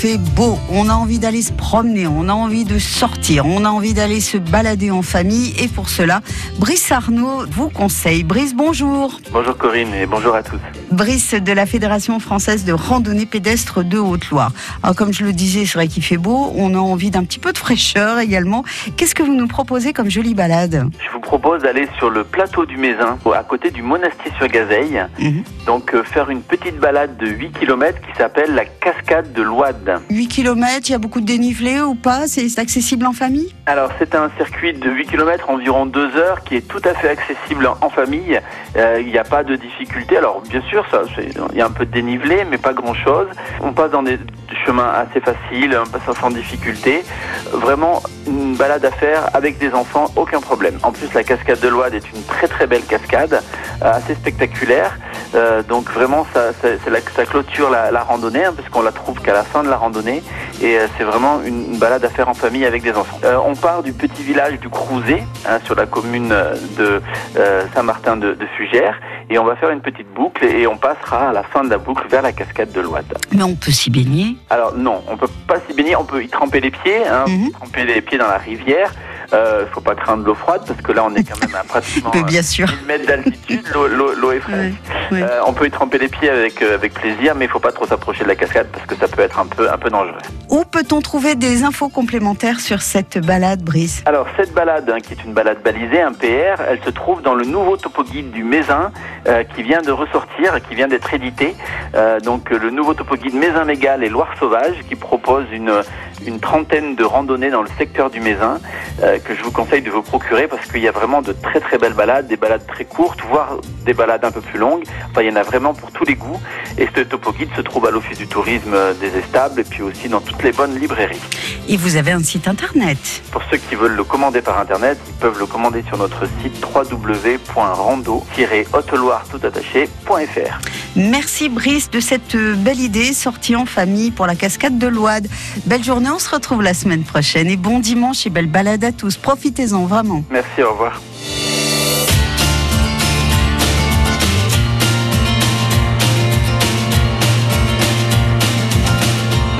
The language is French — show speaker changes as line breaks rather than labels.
fait beau, on a envie d'aller se promener, on a envie de sortir, on a envie d'aller se balader en famille et pour cela, Brice Arnaud vous conseille. Brice, bonjour.
Bonjour Corinne et bonjour à tous.
Brice de la Fédération française de randonnée pédestre de Haute-Loire. Alors comme je le disais, c'est vrai qu'il fait beau, on a envie d'un petit peu de fraîcheur également. Qu'est-ce que vous nous proposez comme jolie balade?
Je vous propose d'aller sur le plateau du Mézin, à côté du monastier sur Gazeille.
Mhm.
Donc euh, faire une petite balade de 8 km qui s'appelle la cascade de l'Ouade.
8 km, il y a beaucoup de dénivelé ou pas? C'est accessible en famille?
Alors c'est un circuit de 8 km environ 2 heures qui est tout à fait accessible en famille. Euh, Il n'y a pas de difficulté. Alors bien sûr, il y a un peu de dénivelé, mais pas grand-chose. On passe dans des chemins assez faciles, on passe sans difficulté. Vraiment une balade à faire avec des enfants, aucun problème. En plus, la cascade de l'Ouade est une très très belle cascade, euh, assez spectaculaire. Euh, donc vraiment, ça, ça, ça clôture la, la randonnée, hein, parce qu'on la trouve qu'à la fin de la randonnée. Et euh, c'est vraiment une, une balade à faire en famille avec des enfants. Euh, on part du petit village du Crouzet, hein, sur la commune euh, de euh, Saint-Martin de, de Fugères, et on va faire une petite boucle et on passera à la fin de la boucle vers la cascade de l'Ouade.
Mais on peut s'y baigner?
Alors non, on peut pas s'y baigner, on peut y tremper les pieds, hein,
Mhm.
tremper les pieds dans la rivière. Euh, faut pas craindre l'eau froide parce que là on est quand même à pratiquement
Mais bien sûr.
1000 mètres d'altitude, l'eau- est fraîche. Euh, on peut y tremper les pieds avec, euh, avec plaisir, mais il faut pas trop s'approcher de la cascade parce que ça peut être un peu, un peu dangereux.
Où peut-on trouver des infos complémentaires sur cette balade, Brice?
Alors cette balade, hein, qui est une balade balisée, un PR, elle se trouve dans le nouveau topo guide du Mézin euh, qui vient de ressortir, qui vient d'être édité. Euh, donc euh, le nouveau topo guide Mézin Mégal et Loire Sauvage qui propose une, une trentaine de randonnées dans le secteur du Mézin euh, que je vous conseille de vous procurer parce qu'il y a vraiment de très très belles balades, des balades très courtes, voire des balades un peu plus longues. Enfin, il y en a vraiment pour tous les goûts. Et ce topo guide se trouve à l'Office du tourisme des Estables et puis aussi dans toutes les bonnes librairies.
Et vous avez un site internet.
Pour ceux qui veulent le commander par internet, ils peuvent le commander sur notre site www.rando-haute-loire-tout-attaché.fr.
Merci Brice de cette euh, belle idée sortie en famille pour la cascade de l'Ouade. Belle journée, on se retrouve la semaine prochaine et bon dimanche et belle balade tous. Profitez-en vraiment.
Merci, au revoir.